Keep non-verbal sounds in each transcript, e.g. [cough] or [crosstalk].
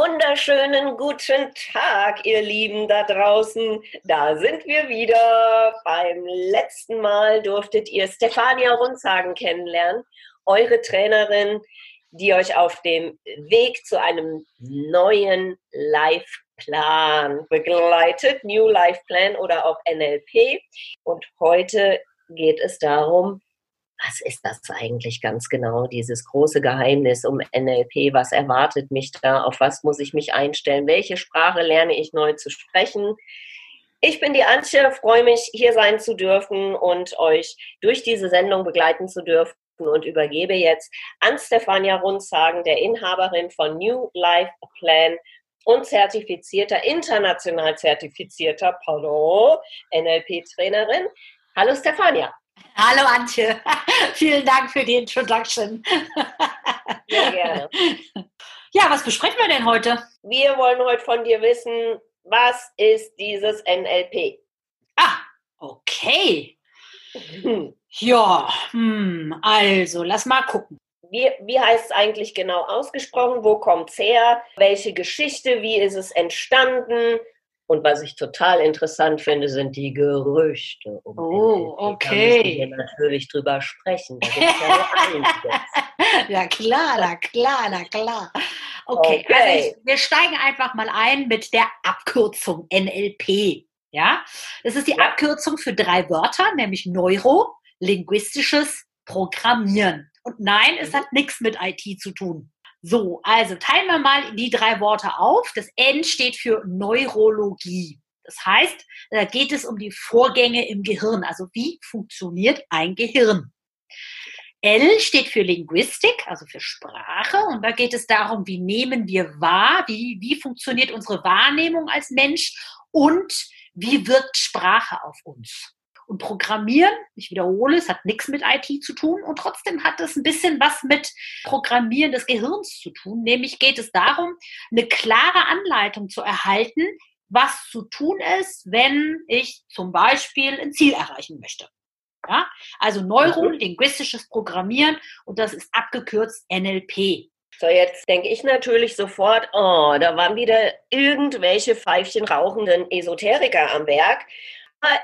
Wunderschönen guten Tag, ihr Lieben da draußen. Da sind wir wieder. Beim letzten Mal durftet ihr Stefania Runzhagen kennenlernen, eure Trainerin, die euch auf dem Weg zu einem neuen Life-Plan begleitet, New Life Plan oder auch NLP. Und heute geht es darum, was ist das eigentlich ganz genau, dieses große Geheimnis um NLP? Was erwartet mich da? Auf was muss ich mich einstellen? Welche Sprache lerne ich neu zu sprechen? Ich bin die Antje, freue mich, hier sein zu dürfen und euch durch diese Sendung begleiten zu dürfen und übergebe jetzt an Stefania Runzhagen, der Inhaberin von New Life Plan und zertifizierter, international zertifizierter, pardon, NLP-Trainerin. Hallo Stefania. Hallo Antje, [laughs] vielen Dank für die Introduction. Sehr gerne. [laughs] Ja, was besprechen wir denn heute? Wir wollen heute von dir wissen, was ist dieses NLP? Ah, okay. [laughs] Ja, hm, also lass mal gucken. Wie, wie heißt es eigentlich genau ausgesprochen? Wo kommt es her? Welche Geschichte? Wie ist es entstanden? Und was ich total interessant finde, sind die Gerüchte. Um oh, okay. Da müssen wir natürlich drüber sprechen. ja, [laughs] ja, klar, na klar, na klar. Okay, okay. also ich, wir steigen einfach mal ein mit der Abkürzung NLP. Ja, das ist die ja. Abkürzung für drei Wörter, nämlich Neuro, linguistisches Programmieren. Und nein, es mhm. hat nichts mit IT zu tun. So, also teilen wir mal die drei Worte auf. Das N steht für Neurologie. Das heißt, da geht es um die Vorgänge im Gehirn. Also wie funktioniert ein Gehirn? L steht für Linguistik, also für Sprache. Und da geht es darum, wie nehmen wir wahr, wie, wie funktioniert unsere Wahrnehmung als Mensch und wie wirkt Sprache auf uns. Und Programmieren, ich wiederhole, es hat nichts mit IT zu tun und trotzdem hat es ein bisschen was mit Programmieren des Gehirns zu tun. Nämlich geht es darum, eine klare Anleitung zu erhalten, was zu tun ist, wenn ich zum Beispiel ein Ziel erreichen möchte. Ja? Also neurolinguistisches Programmieren und das ist abgekürzt NLP. So, jetzt denke ich natürlich sofort, oh, da waren wieder irgendwelche Pfeifchen rauchenden Esoteriker am Werk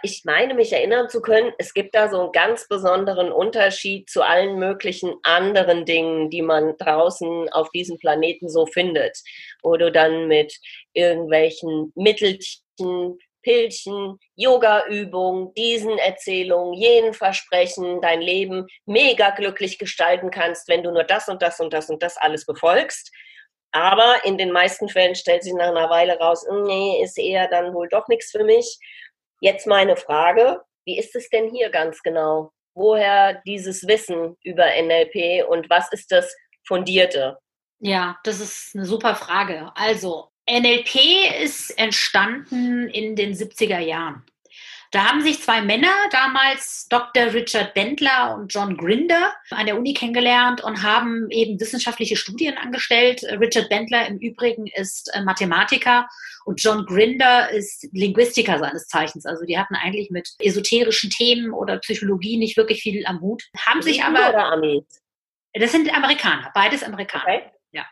ich meine, mich erinnern zu können, es gibt da so einen ganz besonderen Unterschied zu allen möglichen anderen Dingen, die man draußen auf diesem Planeten so findet. Wo du dann mit irgendwelchen Mittelchen, Pilchen, Yoga-Übungen, diesen Erzählungen, jenen Versprechen dein Leben mega glücklich gestalten kannst, wenn du nur das und das und das und das alles befolgst. Aber in den meisten Fällen stellt sich nach einer Weile raus, nee, ist eher dann wohl doch nichts für mich. Jetzt meine Frage, wie ist es denn hier ganz genau? Woher dieses Wissen über NLP und was ist das Fundierte? Ja, das ist eine super Frage. Also, NLP ist entstanden in den 70er Jahren. Da haben sich zwei Männer, damals Dr. Richard Bendler und John Grinder, an der Uni kennengelernt und haben eben wissenschaftliche Studien angestellt. Richard Bendler im Übrigen ist äh, Mathematiker und John Grinder ist Linguistiker seines Zeichens. Also die hatten eigentlich mit esoterischen Themen oder Psychologie nicht wirklich viel am Hut. Haben sich aber. Oder Amis? Das sind Amerikaner, beides Amerikaner. Okay. Ja.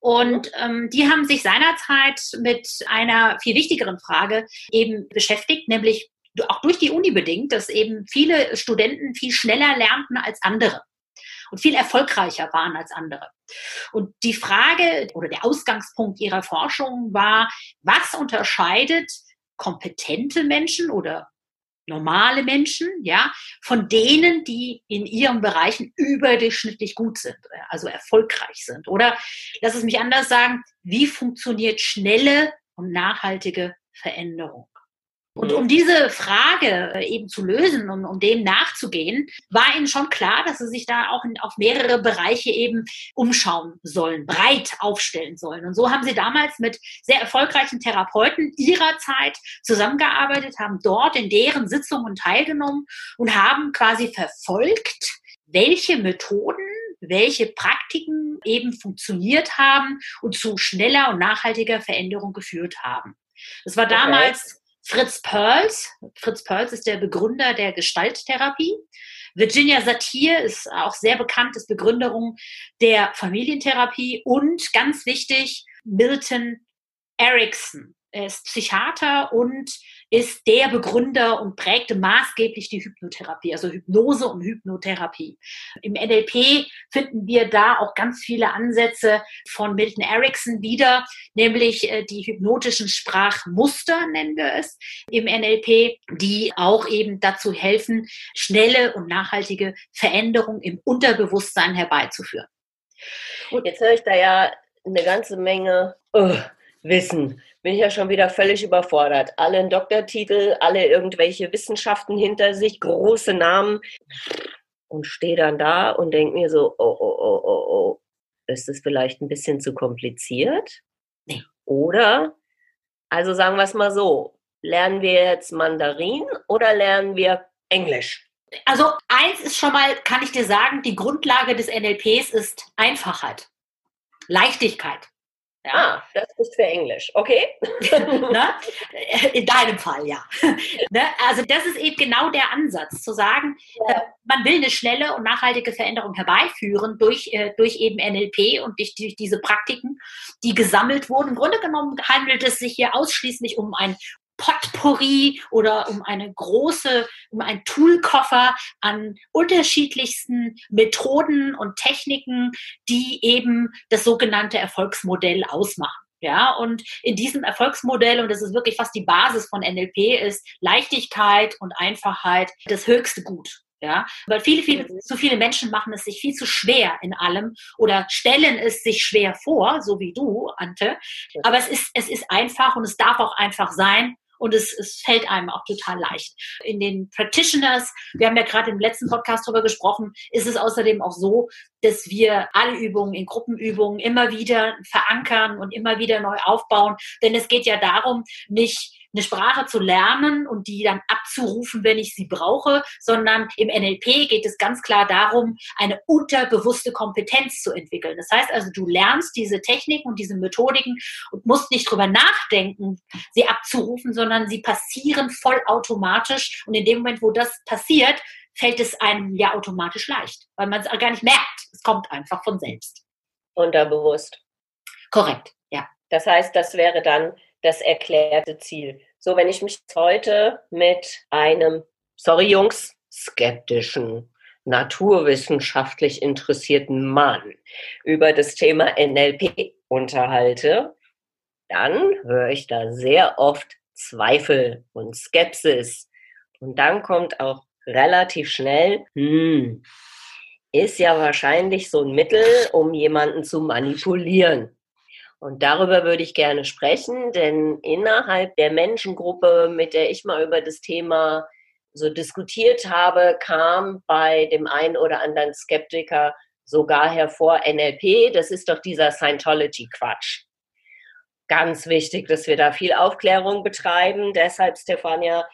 Und ähm, die haben sich seinerzeit mit einer viel wichtigeren Frage eben beschäftigt, nämlich auch durch die Uni bedingt, dass eben viele Studenten viel schneller lernten als andere und viel erfolgreicher waren als andere. Und die Frage oder der Ausgangspunkt ihrer Forschung war, was unterscheidet kompetente Menschen oder normale Menschen, ja, von denen, die in ihren Bereichen überdurchschnittlich gut sind, also erfolgreich sind. Oder lass es mich anders sagen, wie funktioniert schnelle und nachhaltige Veränderung? Und um diese Frage äh, eben zu lösen, um, um dem nachzugehen, war ihnen schon klar, dass sie sich da auch in, auf mehrere Bereiche eben umschauen sollen, breit aufstellen sollen. Und so haben sie damals mit sehr erfolgreichen Therapeuten ihrer Zeit zusammengearbeitet, haben dort in deren Sitzungen teilgenommen und haben quasi verfolgt, welche Methoden welche Praktiken eben funktioniert haben und zu schneller und nachhaltiger Veränderung geführt haben. Das war damals Fritz Perls. Fritz Perls ist der Begründer der Gestalttherapie. Virginia Satir ist auch sehr bekannt, ist Begründerin der Familientherapie und ganz wichtig, Milton Erickson. Er ist Psychiater und ist der Begründer und prägte maßgeblich die Hypnotherapie, also Hypnose und Hypnotherapie. Im NLP finden wir da auch ganz viele Ansätze von Milton Erickson wieder, nämlich äh, die hypnotischen Sprachmuster nennen wir es im NLP, die auch eben dazu helfen, schnelle und nachhaltige Veränderungen im Unterbewusstsein herbeizuführen. Und jetzt höre ich da ja eine ganze Menge oh, Wissen bin ich ja schon wieder völlig überfordert. Alle einen Doktortitel, alle irgendwelche Wissenschaften hinter sich, große Namen und stehe dann da und denke mir so, oh, oh, oh, oh, oh, ist das vielleicht ein bisschen zu kompliziert? Nee. Oder, also sagen wir es mal so, lernen wir jetzt Mandarin oder lernen wir Englisch? Also eins ist schon mal, kann ich dir sagen, die Grundlage des NLPs ist Einfachheit, Leichtigkeit. Ja. Ah, das ist für Englisch, okay? [laughs] ne? In deinem Fall, ja. [laughs] ne? Also das ist eben genau der Ansatz, zu sagen, ja. äh, man will eine schnelle und nachhaltige Veränderung herbeiführen durch, äh, durch eben NLP und durch, durch diese Praktiken, die gesammelt wurden. Im Grunde genommen handelt es sich hier ausschließlich um ein Potpourri oder um eine große, um einen Toolkoffer an unterschiedlichsten Methoden und Techniken, die eben das sogenannte Erfolgsmodell ausmachen. Ja, und in diesem Erfolgsmodell, und das ist wirklich fast die Basis von NLP, ist Leichtigkeit und Einfachheit das höchste Gut. Ja, weil viele, viele, zu mhm. viele Menschen machen es sich viel zu schwer in allem oder stellen es sich schwer vor, so wie du, Ante. Aber es ist, es ist einfach und es darf auch einfach sein und es, es fällt einem auch total leicht. In den Practitioners, wir haben ja gerade im letzten Podcast darüber gesprochen, ist es außerdem auch so, dass wir alle Übungen in Gruppenübungen immer wieder verankern und immer wieder neu aufbauen. Denn es geht ja darum, nicht eine Sprache zu lernen und die dann abzurufen, wenn ich sie brauche, sondern im NLP geht es ganz klar darum, eine unterbewusste Kompetenz zu entwickeln. Das heißt also, du lernst diese Techniken und diese Methodiken und musst nicht drüber nachdenken, sie abzurufen, sondern sie passieren vollautomatisch. Und in dem Moment, wo das passiert, fällt es einem ja automatisch leicht, weil man es gar nicht merkt. Es kommt einfach von selbst. Unterbewusst. Korrekt, ja. Das heißt, das wäre dann das erklärte Ziel. So, wenn ich mich heute mit einem, sorry Jungs, skeptischen, naturwissenschaftlich interessierten Mann über das Thema NLP unterhalte, dann höre ich da sehr oft Zweifel und Skepsis. Und dann kommt auch relativ schnell, hm, ist ja wahrscheinlich so ein Mittel, um jemanden zu manipulieren. Und darüber würde ich gerne sprechen, denn innerhalb der Menschengruppe, mit der ich mal über das Thema so diskutiert habe, kam bei dem einen oder anderen Skeptiker sogar hervor NLP, das ist doch dieser Scientology-Quatsch. Ganz wichtig, dass wir da viel Aufklärung betreiben. Deshalb, Stefania,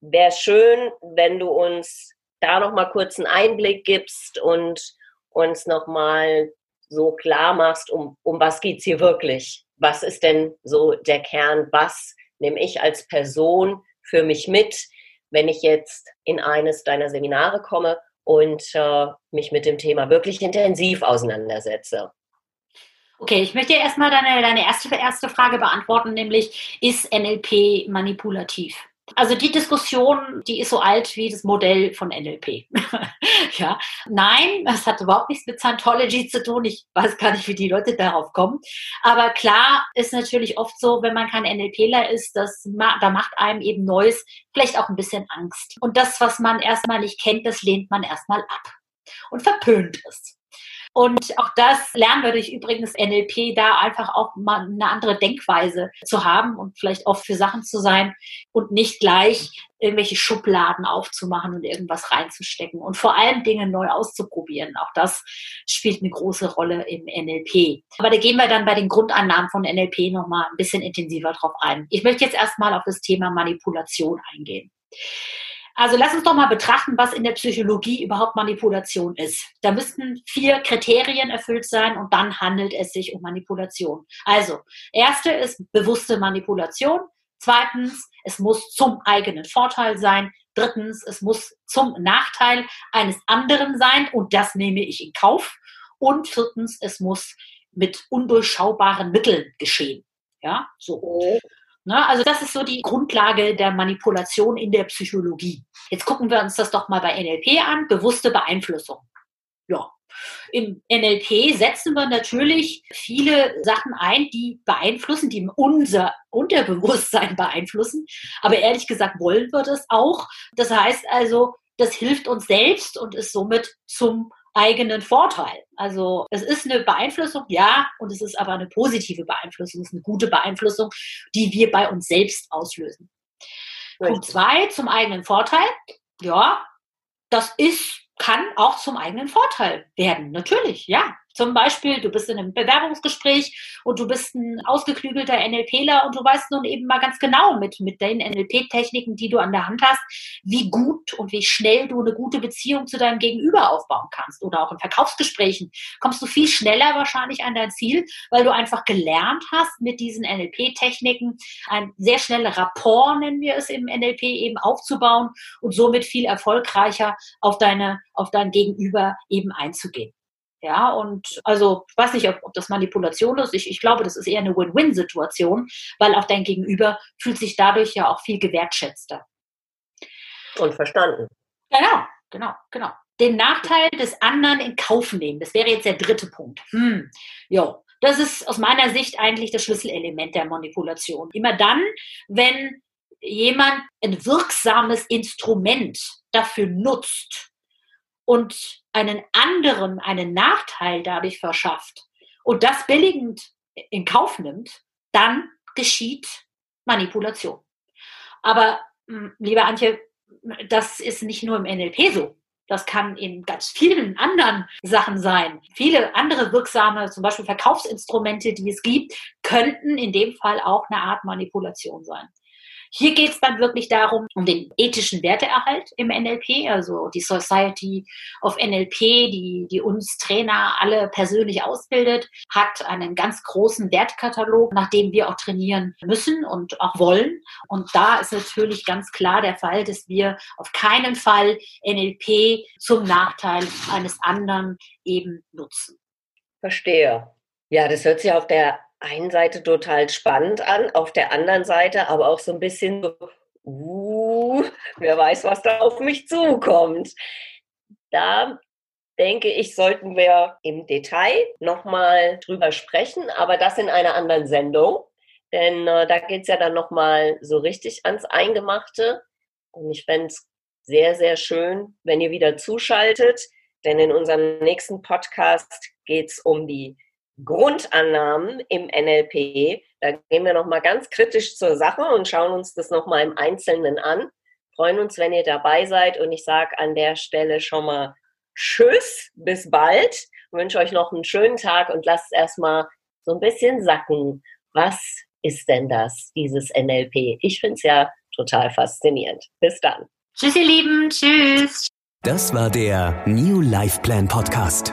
wäre schön, wenn du uns da noch mal kurz einen Einblick gibst und uns noch mal so klar machst, um, um was geht es hier wirklich? Was ist denn so der Kern? Was nehme ich als Person für mich mit, wenn ich jetzt in eines deiner Seminare komme und äh, mich mit dem Thema wirklich intensiv auseinandersetze? Okay, ich möchte erstmal deine, deine erste, erste Frage beantworten, nämlich ist NLP manipulativ? Also die Diskussion, die ist so alt wie das Modell von NLP. [laughs] ja, nein, das hat überhaupt nichts mit Scientology zu tun. Ich weiß gar nicht, wie die Leute darauf kommen. Aber klar ist natürlich oft so, wenn man kein NLPler ist, dass da macht einem eben Neues vielleicht auch ein bisschen Angst. Und das, was man erstmal nicht kennt, das lehnt man erstmal ab und verpönt es. Und auch das lernen wir durch übrigens NLP, da einfach auch mal eine andere Denkweise zu haben und vielleicht oft für Sachen zu sein und nicht gleich irgendwelche Schubladen aufzumachen und irgendwas reinzustecken und vor allem Dinge neu auszuprobieren. Auch das spielt eine große Rolle im NLP. Aber da gehen wir dann bei den Grundannahmen von NLP nochmal ein bisschen intensiver drauf ein. Ich möchte jetzt erstmal auf das Thema Manipulation eingehen. Also lass uns doch mal betrachten, was in der Psychologie überhaupt Manipulation ist. Da müssten vier Kriterien erfüllt sein und dann handelt es sich um Manipulation. Also, erste ist bewusste Manipulation. Zweitens, es muss zum eigenen Vorteil sein. Drittens, es muss zum Nachteil eines anderen sein und das nehme ich in Kauf. Und viertens, es muss mit undurchschaubaren Mitteln geschehen. Ja, so. Ne? Also das ist so die Grundlage der Manipulation in der Psychologie. Jetzt gucken wir uns das doch mal bei NLP an, bewusste Beeinflussung. Ja. Im NLP setzen wir natürlich viele Sachen ein, die beeinflussen, die unser Unterbewusstsein beeinflussen. Aber ehrlich gesagt wollen wir das auch. Das heißt also, das hilft uns selbst und ist somit zum eigenen Vorteil. Also es ist eine Beeinflussung, ja, und es ist aber eine positive Beeinflussung, es ist eine gute Beeinflussung, die wir bei uns selbst auslösen. Richtig. Punkt zwei, zum eigenen Vorteil. Ja, das ist, kann auch zum eigenen Vorteil werden, natürlich, ja. Zum Beispiel, du bist in einem Bewerbungsgespräch und du bist ein ausgeklügelter NLPler und du weißt nun eben mal ganz genau mit, mit den NLP-Techniken, die du an der Hand hast, wie gut und wie schnell du eine gute Beziehung zu deinem Gegenüber aufbauen kannst. Oder auch in Verkaufsgesprächen kommst du viel schneller wahrscheinlich an dein Ziel, weil du einfach gelernt hast, mit diesen NLP-Techniken ein sehr schnelles Rapport, nennen wir es im NLP, eben aufzubauen und somit viel erfolgreicher auf deine, auf dein Gegenüber eben einzugehen. Ja, und also ich weiß nicht, ob, ob das Manipulation ist. Ich, ich glaube, das ist eher eine Win-Win-Situation, weil auch dein Gegenüber fühlt sich dadurch ja auch viel gewertschätzter. Und verstanden. Genau, genau, genau. Den Nachteil des anderen in Kauf nehmen. Das wäre jetzt der dritte Punkt. Hm, jo. Das ist aus meiner Sicht eigentlich das Schlüsselelement der Manipulation. Immer dann, wenn jemand ein wirksames Instrument dafür nutzt, und einen anderen einen Nachteil dadurch verschafft und das billigend in Kauf nimmt, dann geschieht Manipulation. Aber, hm, liebe Antje, das ist nicht nur im NLP so. Das kann in ganz vielen anderen Sachen sein. Viele andere wirksame, zum Beispiel Verkaufsinstrumente, die es gibt, könnten in dem Fall auch eine Art Manipulation sein. Hier geht es dann wirklich darum, um den ethischen Werteerhalt im NLP, also die Society of NLP, die, die uns Trainer alle persönlich ausbildet, hat einen ganz großen Wertkatalog, nach dem wir auch trainieren müssen und auch wollen. Und da ist natürlich ganz klar der Fall, dass wir auf keinen Fall NLP zum Nachteil eines anderen eben nutzen. Verstehe. Ja, das hört sich auf der einen Seite total spannend an, auf der anderen Seite aber auch so ein bisschen so, uh, wer weiß, was da auf mich zukommt. Da denke ich, sollten wir im Detail nochmal drüber sprechen, aber das in einer anderen Sendung. Denn äh, da geht es ja dann nochmal so richtig ans Eingemachte. Und ich fände es sehr, sehr schön, wenn ihr wieder zuschaltet. Denn in unserem nächsten Podcast geht es um die Grundannahmen im NLP. Da gehen wir nochmal ganz kritisch zur Sache und schauen uns das nochmal im Einzelnen an. Freuen uns, wenn ihr dabei seid und ich sage an der Stelle schon mal Tschüss, bis bald. Ich wünsche euch noch einen schönen Tag und lasst erstmal so ein bisschen sacken. Was ist denn das, dieses NLP? Ich finde es ja total faszinierend. Bis dann. Tschüss, ihr Lieben. Tschüss. Das war der New Life Plan Podcast.